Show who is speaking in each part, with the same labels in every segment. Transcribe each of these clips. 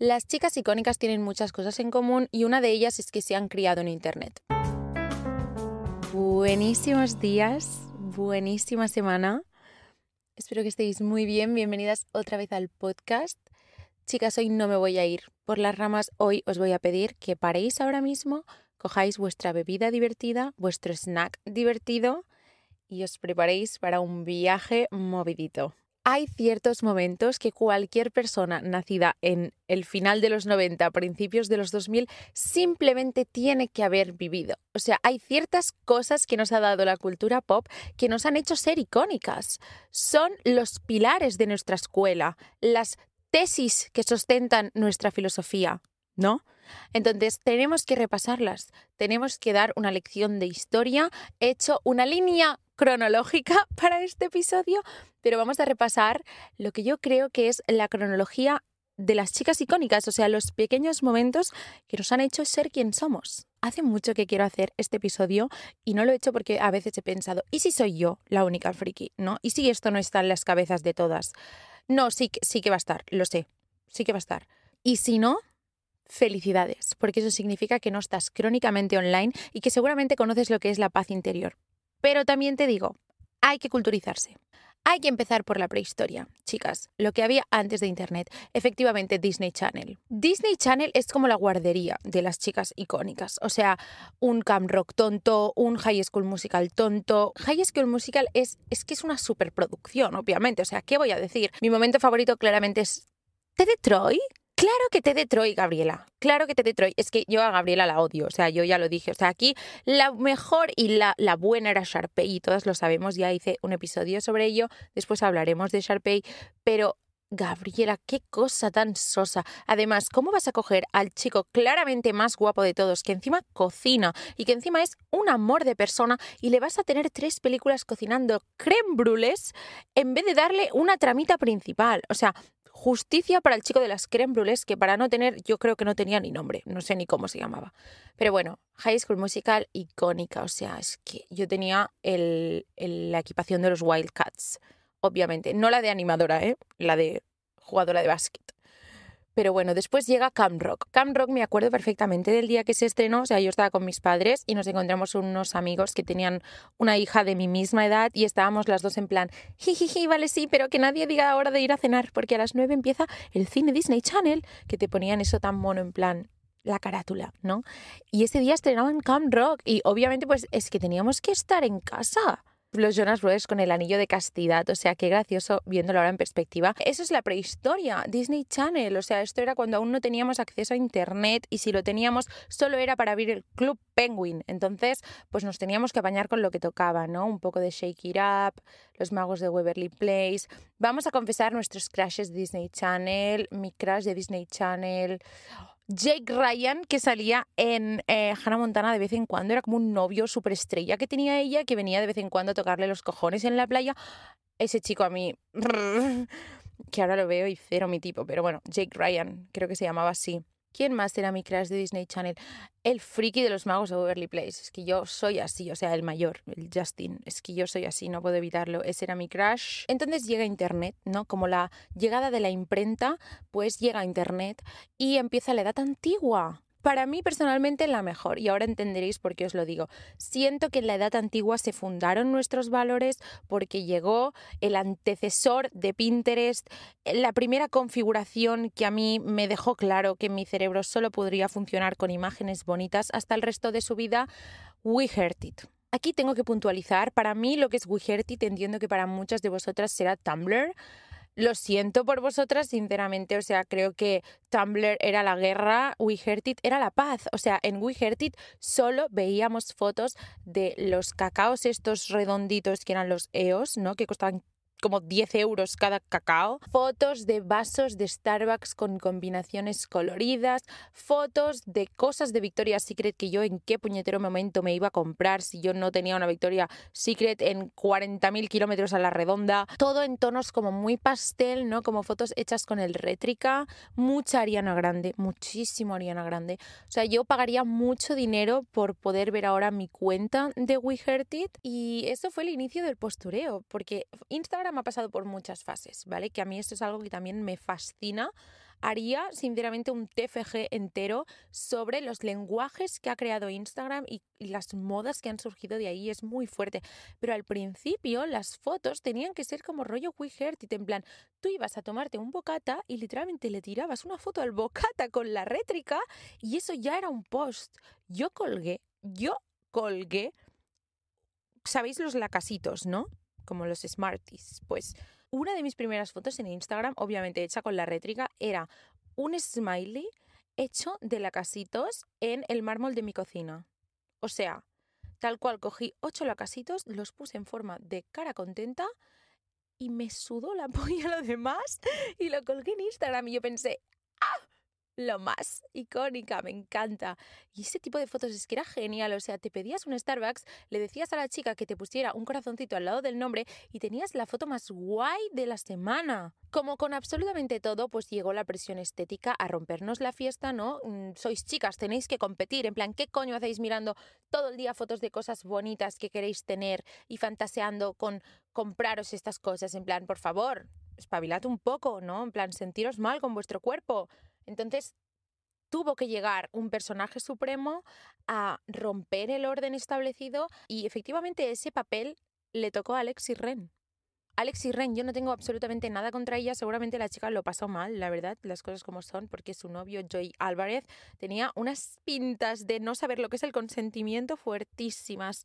Speaker 1: Las chicas icónicas tienen muchas cosas en común y una de ellas es que se han criado en Internet. Buenísimos días, buenísima semana. Espero que estéis muy bien. Bienvenidas otra vez al podcast. Chicas, hoy no me voy a ir por las ramas. Hoy os voy a pedir que paréis ahora mismo, cojáis vuestra bebida divertida, vuestro snack divertido y os preparéis para un viaje movidito. Hay ciertos momentos que cualquier persona nacida en el final de los 90, principios de los 2000, simplemente tiene que haber vivido. O sea, hay ciertas cosas que nos ha dado la cultura pop que nos han hecho ser icónicas. Son los pilares de nuestra escuela, las tesis que sustentan nuestra filosofía, ¿no? Entonces, tenemos que repasarlas, tenemos que dar una lección de historia, he hecho una línea cronológica para este episodio, pero vamos a repasar lo que yo creo que es la cronología de las chicas icónicas, o sea, los pequeños momentos que nos han hecho ser quien somos. Hace mucho que quiero hacer este episodio y no lo he hecho porque a veces he pensado, ¿y si soy yo la única friki? ¿No? ¿Y si esto no está en las cabezas de todas? No, sí, sí que va a estar, lo sé, sí que va a estar. Y si no, felicidades, porque eso significa que no estás crónicamente online y que seguramente conoces lo que es la paz interior. Pero también te digo, hay que culturizarse. Hay que empezar por la prehistoria, chicas, lo que había antes de Internet. Efectivamente, Disney Channel. Disney Channel es como la guardería de las chicas icónicas. O sea, un Camp Rock tonto, un High School Musical tonto. High School Musical es, es que es una superproducción, obviamente. O sea, ¿qué voy a decir? Mi momento favorito claramente es... ¿Te Detroit? Claro que te Detroit, Gabriela. Claro que te Detroit. Es que yo a Gabriela la odio. O sea, yo ya lo dije. O sea, aquí la mejor y la, la buena era Sharpay y todos lo sabemos. Ya hice un episodio sobre ello. Después hablaremos de Sharpay. Pero Gabriela, qué cosa tan sosa. Además, ¿cómo vas a coger al chico claramente más guapo de todos, que encima cocina y que encima es un amor de persona y le vas a tener tres películas cocinando creme brules en vez de darle una tramita principal? O sea, Justicia para el chico de las creme brûlées, que para no tener, yo creo que no tenía ni nombre, no sé ni cómo se llamaba. Pero bueno, High School Musical icónica, o sea, es que yo tenía la equipación de los Wildcats, obviamente, no la de animadora, ¿eh? la de jugadora de básquet. Pero bueno, después llega Cam Rock. Cam Rock me acuerdo perfectamente del día que se estrenó. O sea, yo estaba con mis padres y nos encontramos unos amigos que tenían una hija de mi misma edad y estábamos las dos en plan, jijiji, vale, sí, pero que nadie diga hora de ir a cenar porque a las nueve empieza el cine Disney Channel, que te ponían eso tan mono en plan, la carátula, ¿no? Y ese día estrenaban Cam Rock y obviamente pues es que teníamos que estar en casa los Jonas Brothers con el anillo de castidad, o sea, qué gracioso viéndolo ahora en perspectiva. Eso es la prehistoria, Disney Channel, o sea, esto era cuando aún no teníamos acceso a internet y si lo teníamos solo era para abrir el Club Penguin. Entonces, pues nos teníamos que apañar con lo que tocaba, ¿no? Un poco de Shake It Up, Los Magos de Waverly Place. Vamos a confesar nuestros crashes de Disney Channel, mi crash de Disney Channel. Jake Ryan, que salía en eh, Hannah Montana de vez en cuando, era como un novio superestrella que tenía ella, que venía de vez en cuando a tocarle los cojones en la playa. Ese chico a mí, que ahora lo veo y cero mi tipo, pero bueno, Jake Ryan, creo que se llamaba así. ¿Quién más era mi crush de Disney Channel? El friki de los magos de Beverly Place. Es que yo soy así, o sea, el mayor, el Justin. Es que yo soy así, no puedo evitarlo. Ese era mi crush. Entonces llega Internet, ¿no? Como la llegada de la imprenta, pues llega Internet y empieza la edad antigua para mí personalmente la mejor y ahora entenderéis por qué os lo digo. Siento que en la edad antigua se fundaron nuestros valores porque llegó el antecesor de Pinterest, la primera configuración que a mí me dejó claro que mi cerebro solo podría funcionar con imágenes bonitas hasta el resto de su vida, We Heard It. Aquí tengo que puntualizar, para mí lo que es We Heard It entiendo que para muchas de vosotras será Tumblr, lo siento por vosotras, sinceramente. O sea, creo que Tumblr era la guerra, We Heard It era la paz. O sea, en We Heard It solo veíamos fotos de los cacaos estos redonditos que eran los EOS, ¿no? Que costaban como 10 euros cada cacao, fotos de vasos de Starbucks con combinaciones coloridas, fotos de cosas de Victoria's Secret que yo en qué puñetero momento me iba a comprar si yo no tenía una Victoria's Secret en 40.000 kilómetros a la redonda, todo en tonos como muy pastel, ¿no? Como fotos hechas con el rétrica, mucha Ariana Grande, muchísimo Ariana Grande. O sea, yo pagaría mucho dinero por poder ver ahora mi cuenta de We Heard It y eso fue el inicio del postureo, porque Instagram me ha pasado por muchas fases, ¿vale? Que a mí esto es algo que también me fascina haría sinceramente un TFG entero sobre los lenguajes que ha creado Instagram y, las modas que han surgido de ahí. Es muy fuerte. Pero al principio las fotos tenían que ser como rollo We en plan, tú ibas a tomarte un bocata y literalmente le tirabas una foto al bocata con la rétrica y eso ya era un post. Yo colgué, yo colgué, ¿sabéis los lacasitos, no? Como los Smarties. Pues una de mis primeras fotos en Instagram, obviamente hecha con la rétrica, era un smiley hecho de lacasitos en el mármol de mi cocina. O sea, tal cual cogí ocho lacasitos, los puse en forma de cara contenta y me sudó la polla lo demás y lo colgué en Instagram y yo pensé, ¡ah! Lo más icónica, me encanta. Y ese tipo de fotos es que era genial, o sea, te pedías un Starbucks, le decías a la chica que te pusiera un corazoncito al lado del nombre y tenías la foto más guay de la semana. Como con absolutamente todo, pues llegó la presión estética a rompernos la fiesta, ¿no? Mm, sois chicas, tenéis que competir, en plan, ¿qué coño hacéis mirando todo el día fotos de cosas bonitas que queréis tener y fantaseando con compraros estas cosas? En plan, por favor, espabilad un poco, ¿no? En plan, sentiros mal con vuestro cuerpo. Entonces, tuvo que llegar un personaje supremo a romper el orden establecido y efectivamente ese papel le tocó a Alexis Ren. Alexis Ren, yo no tengo absolutamente nada contra ella, seguramente la chica lo pasó mal, la verdad, las cosas como son, porque su novio Joy Álvarez tenía unas pintas de no saber lo que es el consentimiento fuertísimas.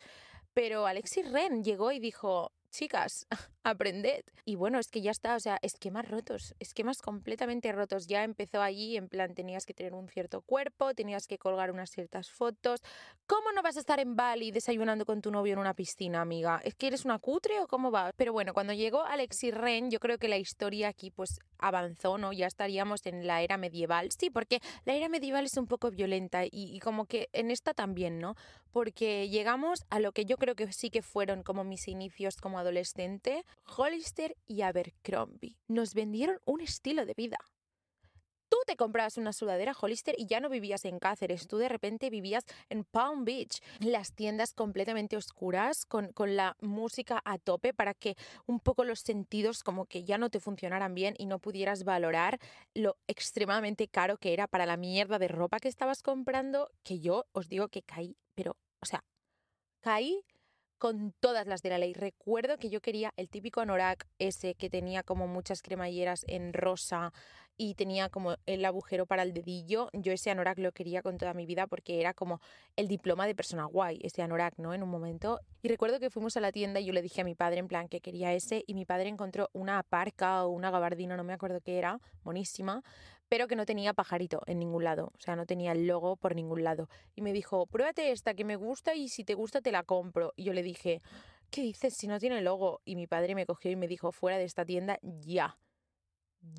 Speaker 1: Pero Alexis Ren llegó y dijo, chicas, aprended. Y bueno, es que ya está, o sea, esquemas rotos, esquemas completamente rotos. Ya empezó allí, en plan, tenías que tener un cierto cuerpo, tenías que colgar unas ciertas fotos. ¿Cómo no vas a estar en Bali desayunando con tu novio en una piscina, amiga? ¿Es que eres una cutre o cómo va? Pero bueno, cuando llegó Alexis Ren, yo creo que la historia aquí pues avanzó, ¿no? Ya estaríamos en la era medieval. Sí, porque la era medieval es un poco violenta y, y como que en esta también, ¿no? Porque llegamos a lo que yo creo que sí que fueron como mis inicios como adolescente, Hollister y Abercrombie nos vendieron un estilo de vida. Tú te comprabas una sudadera Hollister y ya no vivías en Cáceres, tú de repente vivías en Palm Beach, las tiendas completamente oscuras, con, con, la música a tope para que un poco los sentidos como que ya no te funcionaran bien y no pudieras valorar lo extremadamente caro que era para la mierda de ropa que estabas comprando, que yo os digo que caí, pero, o sea, caí con todas las de la ley. Recuerdo que yo quería el típico anorak ese que tenía como muchas cremalleras en rosa y tenía como el agujero para el dedillo. Yo ese anorak lo quería con toda mi vida porque era como el diploma de persona guay, ese anorak, ¿no? En un momento. Y recuerdo que fuimos a la tienda y yo le dije a mi padre en plan que quería ese y mi padre encontró una parca o una gabardina, no me acuerdo qué era, monísima, pero que no tenía pajarito en ningún lado, o sea, no tenía el logo por ningún lado. Y me dijo, pruébate esta que me gusta y si te gusta te la compro. Y yo le dije, ¿qué dices si no tiene logo? Y mi padre me cogió y me dijo, fuera de esta tienda ya.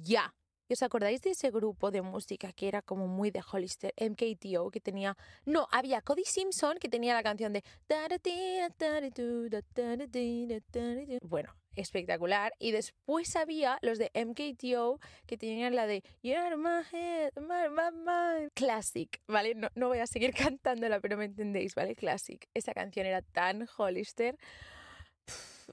Speaker 1: Ya. ¿Os acordáis de ese grupo de música que era como muy de Hollister, MKTO, que tenía... No, había Cody Simpson que tenía la canción de... Bueno, espectacular. Y después había los de MKTO que tenían la de You're my head, my. Classic, ¿vale? No, no voy a seguir cantándola, pero me entendéis, ¿vale? Classic. Esa canción era tan Hollister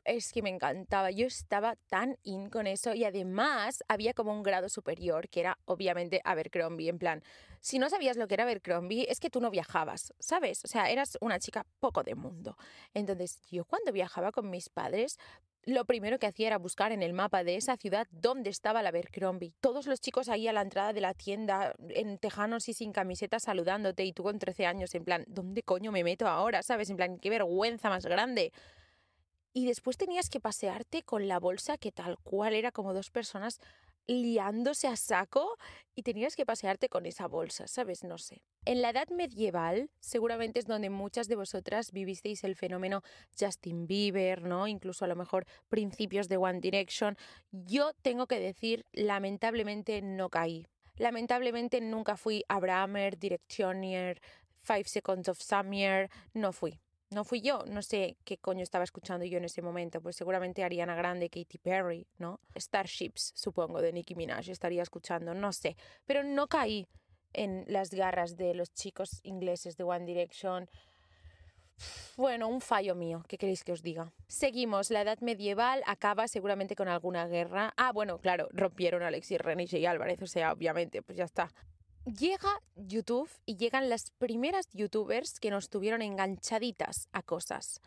Speaker 1: es que me encantaba. Yo estaba tan in con eso y además había como un grado superior que era obviamente Abercrombie. En plan, si no sabías lo que era Abercrombie, es que tú no viajabas, ¿sabes? O sea, eras una chica poco de mundo. Entonces, yo cuando viajaba con mis padres, lo primero que hacía era buscar en el mapa de esa ciudad dónde estaba la Abercrombie. Todos los chicos ahí a la entrada de la tienda, en tejanos y sin camiseta, saludándote, y tú con 13 años, en plan, ¿dónde coño me meto ahora? ¿Sabes? En plan, qué vergüenza más grande. Y después tenías que pasearte con la bolsa que tal cual era como dos personas liándose a saco y tenías que pasearte con esa bolsa, ¿sabes? No sé. En la edad medieval seguramente es donde muchas de vosotras vivisteis el fenómeno Justin Bieber, ¿no? Incluso a lo mejor principios de One Direction. Yo tengo que decir, lamentablemente no caí. Lamentablemente nunca fui Abrahamer, Directioner, Five Seconds of Summer, no fui. No fui yo, no sé qué coño estaba escuchando yo en ese momento, pues seguramente Ariana Grande, Katy Perry, ¿no? Starships, supongo, de Nicki Minaj estaría escuchando, no sé, pero no caí en las garras de los chicos ingleses de One Direction. Bueno, un fallo mío, ¿qué queréis que os diga? Seguimos, la edad medieval acaba seguramente con alguna guerra. Ah, bueno, claro, rompieron a Alexis Renich y Álvarez, o sea, obviamente, pues ya está. Llega YouTube y llegan las primeras youtubers que nos tuvieron enganchaditas a cosas.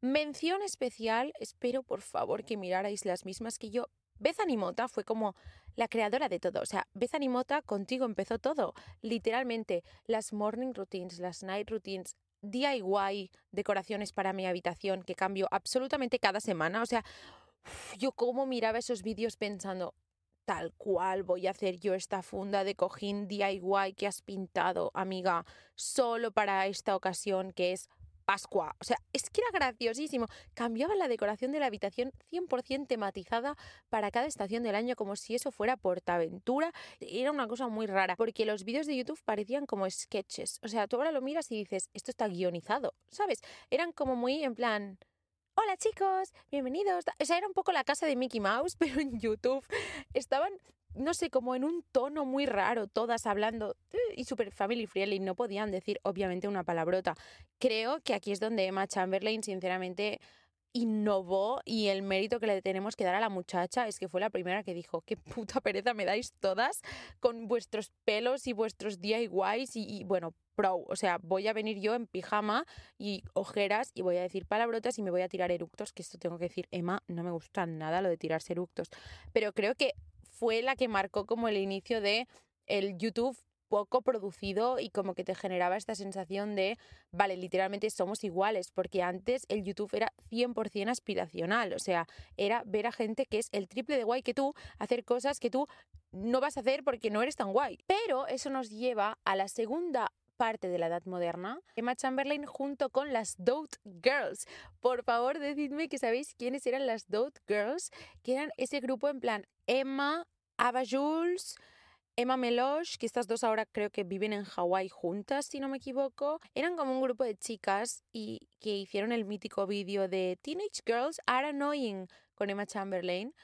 Speaker 1: Mención especial, espero por favor que mirarais las mismas que yo. Beth Animota fue como la creadora de todo. O sea, Beth Animota contigo empezó todo. Literalmente, las morning routines, las night routines, DIY, decoraciones para mi habitación que cambio absolutamente cada semana. O sea, yo como miraba esos vídeos pensando, tal cual voy a hacer yo esta funda de cojín DIY que has pintado, amiga, solo para esta ocasión que es Pascua. O sea, es que era graciosísimo. Cambiaba la decoración de la habitación 100% tematizada para cada estación del año, como si eso fuera Portaventura. Era una cosa muy rara, porque los vídeos de YouTube parecían como sketches. O sea, tú ahora lo miras y dices, esto está guionizado, ¿sabes? Eran como muy en plan... Hola chicos, bienvenidos. O sea, era un poco la casa de Mickey Mouse, pero en YouTube. Estaban no sé, como en un tono muy raro, todas hablando eh, y super family friendly, no podían decir obviamente una palabrota. Creo que aquí es donde Emma Chamberlain, sinceramente, innovó y el mérito que le tenemos que dar a la muchacha es que fue la primera que dijo, qué puta pereza me dais todas con vuestros pelos y vuestros DIYs y, y bueno, pro, o sea, voy a venir yo en pijama y ojeras y voy a decir palabrotas y me voy a tirar eructos, que esto tengo que decir, Emma, no me gusta nada lo de tirarse eructos, pero creo que fue la que marcó como el inicio de el YouTube poco producido y como que te generaba esta sensación de, vale, literalmente somos iguales, porque antes el YouTube era 100% aspiracional, o sea, era ver a gente que es el triple de guay que tú, hacer cosas que tú no vas a hacer porque no eres tan guay. Pero eso nos lleva a la segunda parte de la edad moderna, Emma Chamberlain junto con las Dote Girls. Por favor, decidme que sabéis quiénes eran las Dote Girls, que eran ese grupo en plan Emma, Ava Jules, Emma Meloche, que estas dos ahora creo que viven en Hawái juntas, si no me equivoco. Eran como un grupo de chicas y que hicieron el mítico vídeo de Teenage Girls Are Annoying con Emma Chamberlain.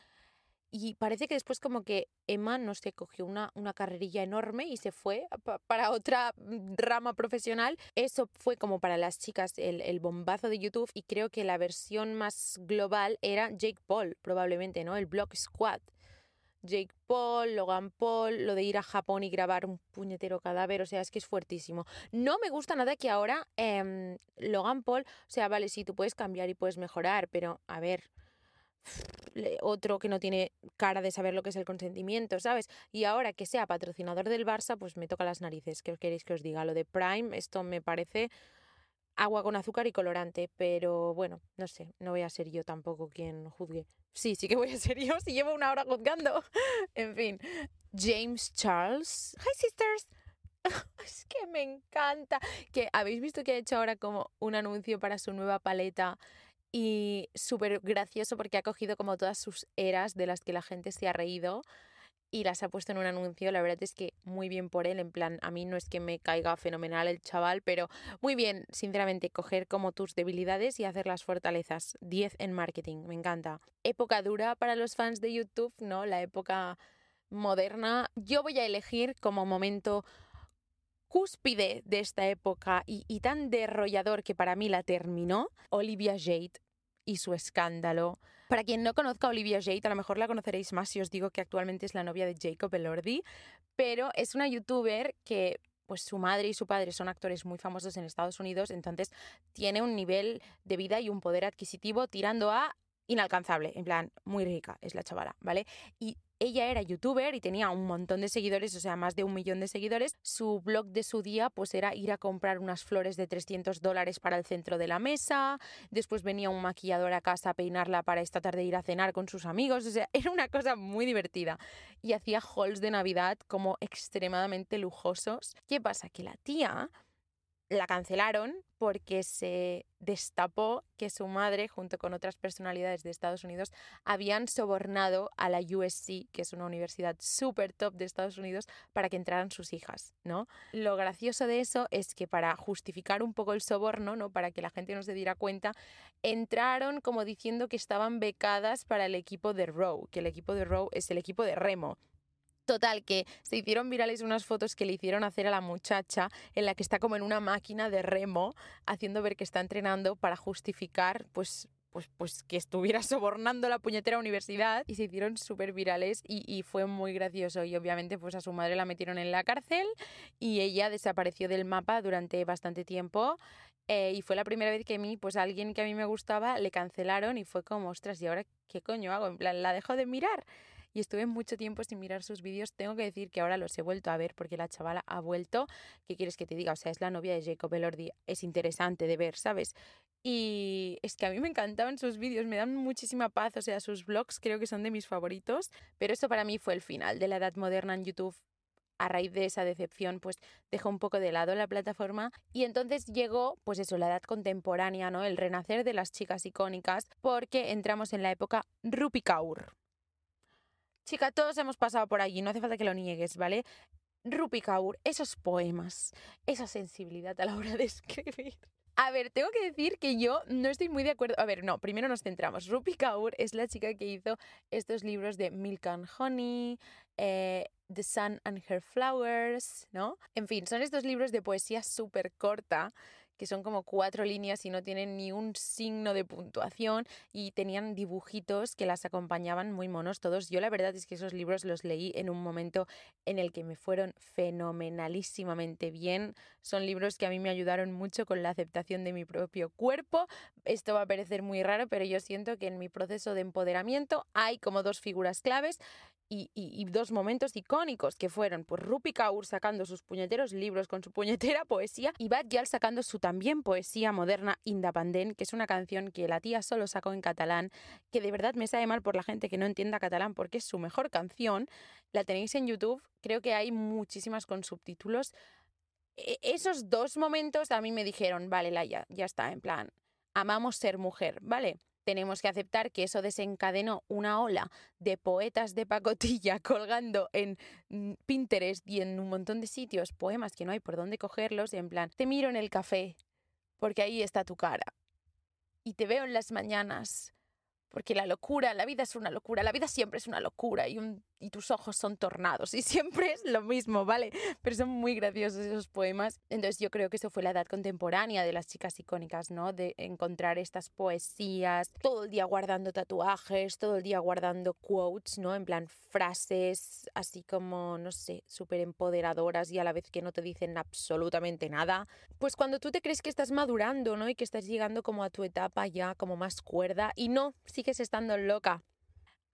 Speaker 1: Y parece que después como que Emma, no sé, cogió una, una carrerilla enorme y se fue para otra rama profesional. Eso fue como para las chicas el, el, bombazo de YouTube y creo que la versión más global era Jake Paul, probablemente, ¿no? El Block Squad. Jake Paul, Logan Paul, lo de ir a Japón y grabar un puñetero cadáver, o sea, es que es fuertísimo. No me gusta nada que ahora eh, Logan Paul, o sea, vale, sí, tú puedes cambiar y puedes mejorar, pero a ver, otro que no tiene cara de saber lo que es el consentimiento, ¿sabes? Y ahora que sea patrocinador del Barça, pues me toca las narices. ¿Qué queréis que os diga? Lo de Prime, esto me parece agua con azúcar y colorante, pero bueno, no sé, no voy a ser yo tampoco quien juzgue. Sí, sí que voy a ser yo si llevo una hora juzgando. en fin, James Charles. Hi sisters. es que me encanta. Que habéis visto que ha hecho ahora como un anuncio para su nueva paleta y súper gracioso porque ha cogido como todas sus eras de las que la gente se ha reído y las ha puesto en un anuncio. La verdad es que muy bien por él, en plan, a mí no es que me caiga fenomenal el chaval, pero muy bien, sinceramente, coger como tus debilidades y hacer las fortalezas. 10 en marketing, me encanta. Época dura para los fans de YouTube, ¿no? La época moderna. Yo voy a elegir como momento cúspide de esta época y, tan derrollador que para mí la terminó, Olivia Jade y su escándalo. Para quien no conozca a Olivia Jade, a lo mejor la conoceréis más si os digo que actualmente es la novia de Jacob Elordi, pero es una youtuber que pues su madre y su padre son actores muy famosos en Estados Unidos, entonces tiene un nivel de vida y un poder adquisitivo tirando a inalcanzable, en plan, muy rica es la chavala, ¿vale? Y ella era youtuber y tenía un montón de seguidores, o sea, más de un millón de seguidores. Su blog de su día pues era ir a comprar unas flores de 300 dólares para el centro de la mesa, después venía un maquillador a casa a peinarla para esta tarde ir a cenar con sus amigos, o sea, era una cosa muy divertida. Y hacía hauls de Navidad como extremadamente lujosos. ¿Qué pasa? Que la tía la cancelaron porque se destapó que su madre, junto con otras personalidades de Estados Unidos, habían sobornado a la USC, que es una universidad súper top de Estados Unidos, para que entraran sus hijas, ¿no? Lo gracioso de eso es que para justificar un poco el soborno, ¿no? Para que la gente no se diera cuenta, entraron como diciendo que estaban becadas para el equipo de Row, que el equipo de Row es el equipo de remo Total, que se hicieron virales unas fotos que le hicieron hacer a la muchacha en la que está como en una máquina de remo haciendo ver que está entrenando para justificar pues pues, pues que estuviera sobornando la puñetera universidad. Y se hicieron súper virales y, fue muy gracioso. Y obviamente pues a su madre la metieron en la cárcel y ella desapareció del mapa durante bastante tiempo. Eh, y fue la primera vez que a mí pues alguien que a mí me gustaba le cancelaron y fue como ostras y ahora qué coño hago en plan la dejo de mirar y estuve mucho tiempo sin mirar sus vídeos. Tengo que decir que ahora los he vuelto a ver porque la chavala ha vuelto. ¿Qué quieres que te diga? O sea, es la novia de Jacob Elordi. Es interesante de ver, ¿sabes? Y es que a mí me encantaban sus vídeos, me dan muchísima paz, o sea, sus vlogs creo que son de mis favoritos, pero eso para mí fue el final de la edad moderna en YouTube. A raíz de esa decepción, pues dejó un poco de lado la plataforma y entonces llegó, pues eso, la edad contemporánea, ¿no? El renacer de las chicas icónicas, porque entramos en la época Rupi Kaur. Chica, todos hemos pasado por allí, no hace falta que lo niegues, ¿vale? Rupi Kaur, esos poemas, esa sensibilidad a la hora de escribir. A ver, tengo que decir que yo no estoy muy de acuerdo. A ver, no, primero nos centramos. Rupi Kaur es la chica que hizo estos libros de Milk and Honey, eh, The Sun and Her Flowers, ¿no? En fin, son estos libros de poesía súper corta que son como cuatro líneas y no tienen ni un signo de puntuación y tenían dibujitos que las acompañaban muy monos todos. Yo la verdad es que esos libros los leí en un momento en el que me fueron fenomenalísimamente bien. Son libros que a mí me ayudaron mucho con la aceptación de mi propio cuerpo. Esto va a parecer muy raro, pero yo siento que en mi proceso de empoderamiento hay como dos figuras claves y, dos momentos icónicos que fueron pues Rupi Kaur sacando sus puñeteros libros con su puñetera poesía y Bad sacando su también poesía moderna Independent, que es una canción que la tía solo sacó en catalán, que de verdad me sabe mal por la gente que no entienda catalán porque es su mejor canción. La tenéis en YouTube, creo que hay muchísimas con subtítulos. E, esos dos momentos a mí me dijeron, vale, Laia, ya está, en plan, amamos ser mujer, ¿vale? Tenemos que aceptar que eso desencadenó una ola de poetas de pacotilla colgando en mm, Pinterest y en un montón de sitios poemas que no hay por dónde cogerlos, en plan, te miro en el café, porque ahí está tu cara. Y te veo en las mañanas, porque la locura, la vida es una locura, la vida siempre es una locura y un y tus ojos son tornados. Y siempre es lo mismo, ¿vale? Pero son muy graciosos esos poemas. Entonces yo creo que eso fue la edad contemporánea de las chicas icónicas, ¿no? De encontrar estas poesías, todo el día guardando tatuajes, todo el día guardando quotes, ¿no? En plan frases así como, no sé, súper empoderadoras y a la vez que no te dicen absolutamente nada. Pues cuando tú te crees que estás madurando, ¿no? Y que estás llegando como a tu etapa ya como más cuerda y no, estando loca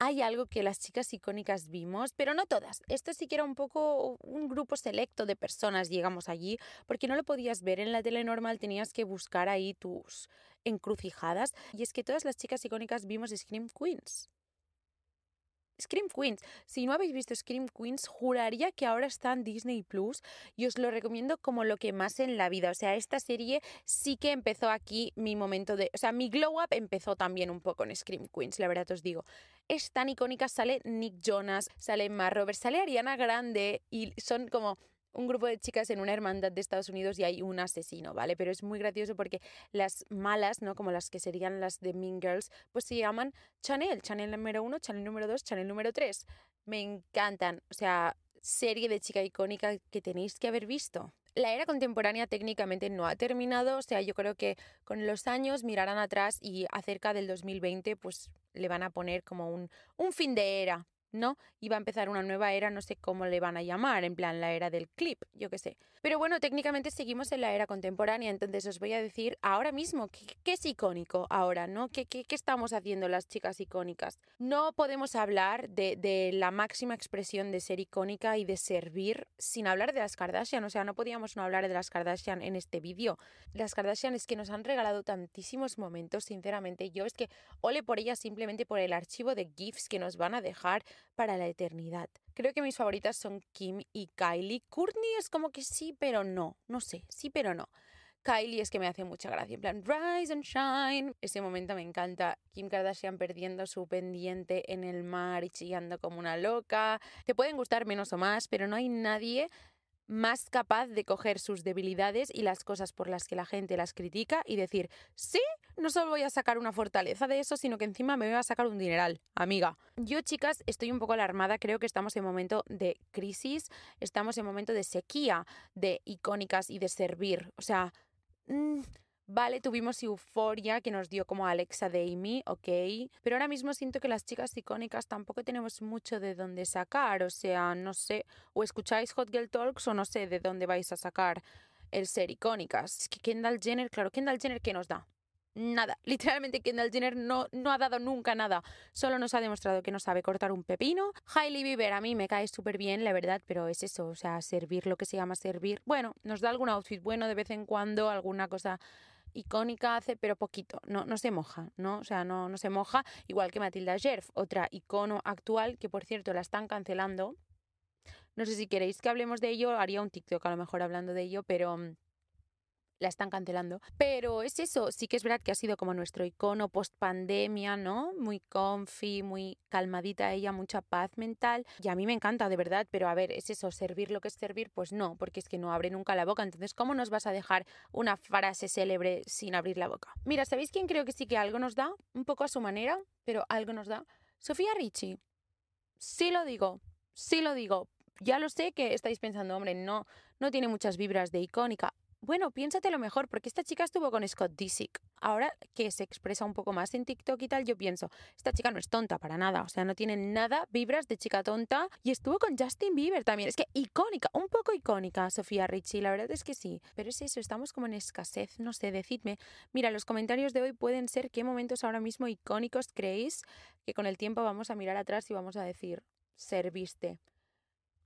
Speaker 1: hay algo que las chicas icónicas vimos, pero no todas. Esto sí que era un poco un grupo selecto de personas, llegamos allí, porque no lo podías ver en la tele normal, tenías que buscar ahí tus encrucijadas. Y es que todas las chicas icónicas vimos Scream Queens. Scream Queens. Si no habéis visto Scream Queens, juraría que ahora está en Disney Plus y os lo recomiendo como lo que más en la vida. O sea, esta serie sí que empezó aquí mi momento de. O sea, mi glow up empezó también un poco en Scream Queens, la verdad os digo. Es tan icónica, sale Nick Jonas, sale Mar Roberts, sale Ariana Grande y son como un grupo de chicas en una hermandad de Estados Unidos y hay un asesino, ¿vale? Pero es muy gracioso porque las malas, ¿no? Como las que serían las de Mean Girls, pues se llaman Chanel, Chanel número uno, Chanel número dos, Chanel número tres. Me encantan, o sea, serie de chica icónica que tenéis que haber visto. La era contemporánea técnicamente no ha terminado, o sea, yo creo que con los años mirarán atrás y acerca del 2020 pues le van a poner como un, un fin de era, ¿no? Iba a empezar una nueva era, no sé cómo le van a llamar, en plan la era del clip, yo qué sé. Pero bueno, técnicamente seguimos en la era contemporánea, entonces os voy a decir ahora mismo qué, es icónico ahora, ¿no? ¿Qué, ¿Qué, estamos haciendo las chicas icónicas? No podemos hablar de, de, la máxima expresión de ser icónica y de servir sin hablar de las Kardashian, o sea, no podíamos no hablar de las Kardashian en este vídeo. Las Kardashian es que nos han regalado tantísimos momentos, sinceramente, yo es que ole por ellas simplemente por el archivo de GIFs que nos van a dejar para la eternidad. Creo que mis favoritas son Kim y Kylie. Courtney es como que sí, pero no. No sé, sí, pero no. Kylie es que me hace mucha gracia, en plan, rise and shine. Ese momento me encanta. Kim Kardashian perdiendo su pendiente en el mar y chillando como una loca. Te pueden gustar menos o más, pero no hay nadie más capaz de coger sus debilidades y las cosas por las que la gente las critica y decir, sí, no solo voy a sacar una fortaleza de eso, sino que encima me voy a sacar un dineral, amiga. Yo, chicas, estoy un poco alarmada, creo que estamos en momento de crisis, estamos en momento de sequía de icónicas y de servir. O sea... Mm, Vale, tuvimos Euforia que nos dio como Alexa de Amy, ok, pero ahora mismo siento que las chicas icónicas tampoco tenemos mucho de dónde sacar, o sea, no sé, o escucháis Hot Girl Talks o no sé de dónde vais a sacar el ser icónicas. Es que Kendall Jenner, claro, Kendall Jenner, ¿qué nos da? nada. Literalmente Kendall Jenner no, no ha dado nunca nada. Solo nos ha demostrado que no sabe cortar un pepino. Hailey Bieber a mí me cae súper bien, la verdad, pero es eso, o sea, servir lo que se llama servir. Bueno, nos da algún outfit bueno de vez en cuando, alguna cosa icónica hace, pero poquito, no, no se moja, ¿no? O sea, no, no se moja, igual que Matilda Jerf, otra icono actual, que por cierto la están cancelando. No sé si queréis que hablemos de ello, haría un TikTok a lo mejor hablando de ello, pero mm, la están cancelando. Pero es eso, sí que es verdad que ha sido como nuestro icono post pandemia, ¿no? Muy comfy, muy calmadita ella, mucha paz mental. Y a mí me encanta, de verdad, pero a ver, es eso, servir lo que es servir, pues no, porque es que no abre nunca la boca. Entonces, ¿cómo nos vas a dejar una frase célebre sin abrir la boca? Mira, ¿sabéis quién creo que sí que algo nos da? Un poco a su manera, pero algo nos da. Sofía Richie. Sí lo digo, sí lo digo. Ya lo sé que estáis pensando, hombre, no, no tiene muchas vibras de icónica bueno, piénsate mejor, porque esta chica estuvo con Scott Disick. Ahora que se expresa un poco más en TikTok y tal, yo pienso, esta chica no es tonta para nada, o sea, no tiene nada vibras de chica tonta. Y estuvo con Justin Bieber también, es que icónica, un poco icónica, Sofía Richie, la verdad es que sí. Pero es eso, estamos como en escasez, no sé, decidme. Mira, los comentarios de hoy pueden ser qué momentos ahora mismo icónicos creéis que con el tiempo vamos a mirar atrás y vamos a decir, serviste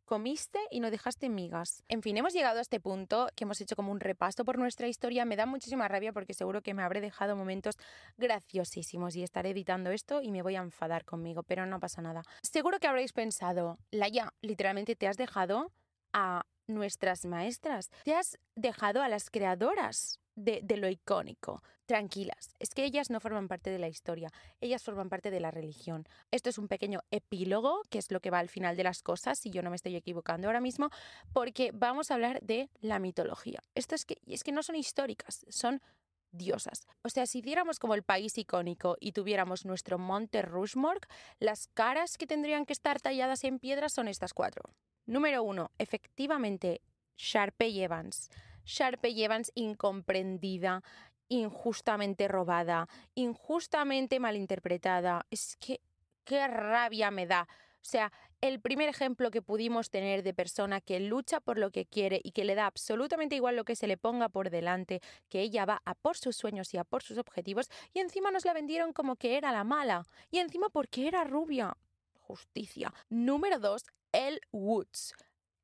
Speaker 1: comiste y no dejaste migas. En fin, hemos llegado a este punto que hemos hecho como un repaso por nuestra historia. Me da muchísima rabia porque seguro que me habré dejado momentos graciosísimos y estaré editando esto y me voy a enfadar conmigo, pero no pasa nada. Seguro que habréis pensado, Laia, literalmente te has dejado a nuestras maestras, te has dejado a las creadoras de, lo icónico. Tranquilas, es que ellas no forman parte de la historia, ellas forman parte de la religión. Esto es un pequeño epílogo, que es lo que va al final de las cosas, si yo no me estoy equivocando ahora mismo, porque vamos a hablar de la mitología. Esto es que, es que no son históricas, son diosas. O sea, si diéramos como el país icónico y tuviéramos nuestro monte Rushmore, las caras que tendrían que estar talladas en piedra son estas cuatro. Número uno, efectivamente, Sharpay Evans. Sharpe Evans incomprendida, injustamente robada, injustamente malinterpretada. Es que qué rabia me da. O sea, el primer ejemplo que pudimos tener de persona que lucha por lo que quiere y que le da absolutamente igual lo que se le ponga por delante, que ella va a por sus sueños y a por sus objetivos, y encima nos la vendieron como que era la mala, y encima porque era rubia. Justicia. Número dos, El Woods.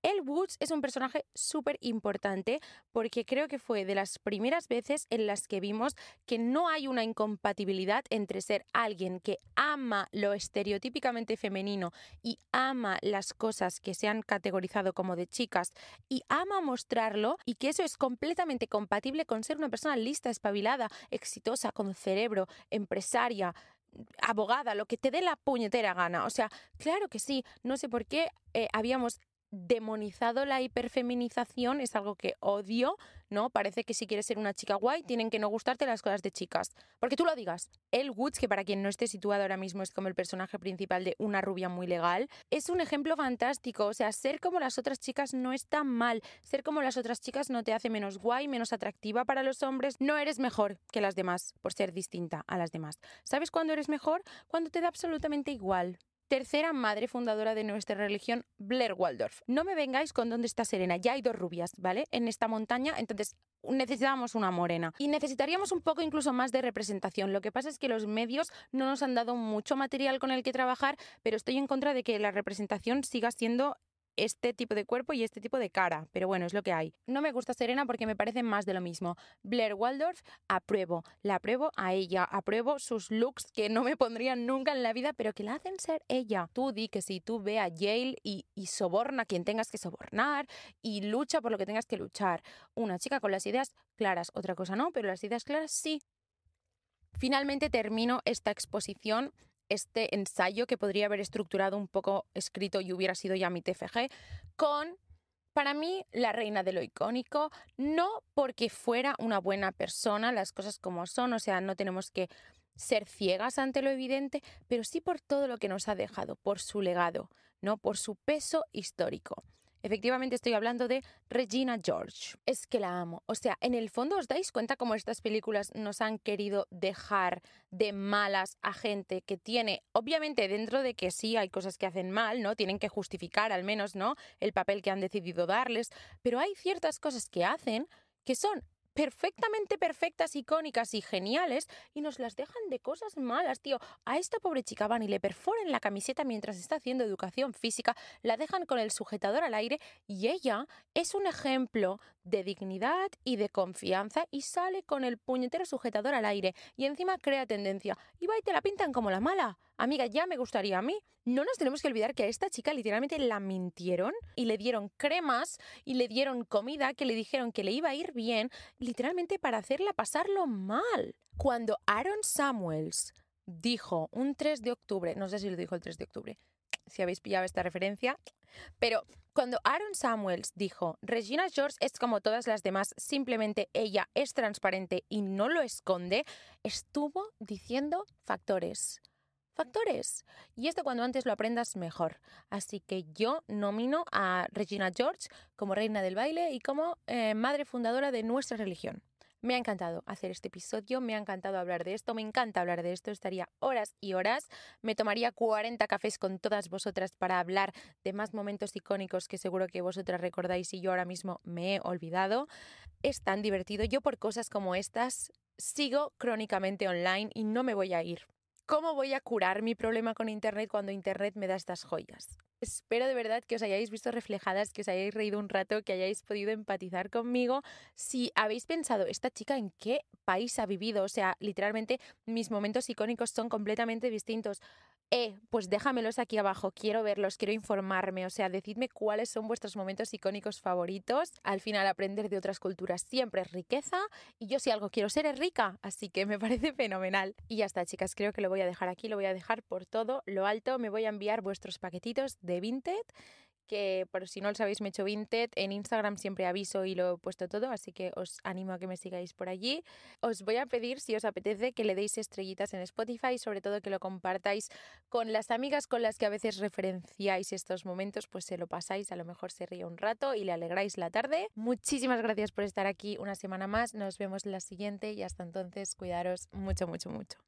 Speaker 1: El Woods es un personaje súper importante porque creo que fue de las primeras veces en las que vimos que no hay una incompatibilidad entre ser alguien que ama lo estereotípicamente femenino y ama las cosas que se han categorizado como de chicas y ama mostrarlo y que eso es completamente compatible con ser una persona lista, espabilada, exitosa, con cerebro, empresaria, abogada, lo que te dé la puñetera gana. O sea, claro que sí, no sé por qué eh, habíamos demonizado la hiperfeminización, es algo que odio, ¿no? Parece que si quieres ser una chica guay, tienen que no gustarte las cosas de chicas. Porque tú lo digas. El Woods, que para quien no esté situado ahora mismo es como el personaje principal de Una rubia muy legal, es un ejemplo fantástico. O sea, ser como las otras chicas no está mal. Ser como las otras chicas no te hace menos guay, menos atractiva para los hombres. No eres mejor que las demás por ser distinta a las demás. ¿Sabes cuándo eres mejor? Cuando te da absolutamente igual tercera madre fundadora de nuestra religión, Blair Waldorf. No me vengáis con dónde está Serena, ya hay dos rubias, ¿vale? En esta montaña, entonces necesitamos una morena. Y necesitaríamos un poco incluso más de representación. Lo que pasa es que los medios no nos han dado mucho material con el que trabajar, pero estoy en contra de que la representación siga siendo este tipo de cuerpo y este tipo de cara, pero bueno, es lo que hay. No me gusta Serena porque me parece más de lo mismo. Blair Waldorf, apruebo, la apruebo a ella, apruebo sus looks que no me pondrían nunca en la vida, pero que la hacen ser ella. Tú di que si tú ve a Yale y soborna a quien tengas que sobornar y lucha por lo que tengas que luchar. Una chica con las ideas claras, otra cosa no, pero las ideas claras sí. Finalmente termino esta exposición este ensayo que podría haber estructurado un poco escrito y hubiera sido ya mi TFG, con Para mí, la reina de lo icónico, no porque fuera una buena persona, las cosas como son, o sea, no tenemos que ser ciegas ante lo evidente, pero sí por todo lo que nos ha dejado, por su legado, ¿no? Por su peso histórico. Efectivamente estoy hablando de Regina George. Es que la amo. O sea, en el fondo os dais cuenta cómo estas películas nos han querido dejar de malas a gente que tiene, obviamente dentro de que sí hay cosas que hacen mal, ¿no? Tienen que justificar al menos, ¿no? El papel que han decidido darles, pero hay ciertas cosas que hacen que son perfectamente perfectas, icónicas y geniales y nos las dejan de cosas malas, tío. A esta pobre chica van y le perforan la camiseta mientras está haciendo educación física, la dejan con el sujetador al aire y ella es un ejemplo de dignidad y de confianza y sale con el puñetero sujetador al aire y encima crea tendencia y va y te la pintan como la mala. Amiga, ya me gustaría a mí. No nos tenemos que olvidar que a esta chica literalmente la mintieron y le dieron cremas y le dieron comida que le dijeron que le iba a ir bien, literalmente para hacerla pasarlo mal. Cuando Aaron Samuels dijo un 3 de octubre, no sé si lo dijo el 3 de octubre, si habéis pillado esta referencia, pero cuando Aaron Samuels dijo, Regina George es como todas las demás, simplemente ella es transparente y no lo esconde, estuvo diciendo factores factores. Y esto cuando antes lo aprendas mejor. Así que yo nomino a Regina George como reina del baile y como eh, madre fundadora de nuestra religión. Me ha encantado hacer este episodio, me ha encantado hablar de esto, me encanta hablar de esto, estaría horas y horas, me tomaría 40 cafés con todas vosotras para hablar de más momentos icónicos que seguro que vosotras recordáis y yo ahora mismo me he olvidado. Es tan divertido, yo por cosas como estas sigo crónicamente online y no me voy a ir. ¿Cómo voy a curar mi problema con Internet cuando Internet me da estas joyas? Espero de verdad que os hayáis visto reflejadas, que os hayáis reído un rato, que hayáis podido empatizar conmigo. Si habéis pensado, ¿esta chica en qué país ha vivido? O sea, literalmente mis momentos icónicos son completamente distintos eh, pues déjamelos aquí abajo, quiero verlos, quiero informarme, o sea, decidme cuáles son vuestros momentos icónicos favoritos. Al final, aprender de otras culturas siempre es riqueza y yo si algo quiero ser es rica, así que me parece fenomenal. Y ya está, chicas, creo que lo voy a dejar aquí, lo voy a dejar por todo lo alto, me voy a enviar vuestros paquetitos de Vinted que por si no lo sabéis me he hecho Vinted, en Instagram siempre aviso y lo he puesto todo, así que os animo a que me sigáis por allí. Os voy a pedir, si os apetece, que le deis estrellitas en Spotify sobre todo que lo compartáis con las amigas con las que a veces referenciáis estos momentos, pues se lo pasáis, a lo mejor se ríe un rato y le alegráis la tarde. Muchísimas gracias por estar aquí una semana más, nos vemos la siguiente y hasta entonces cuidaros mucho, mucho, mucho.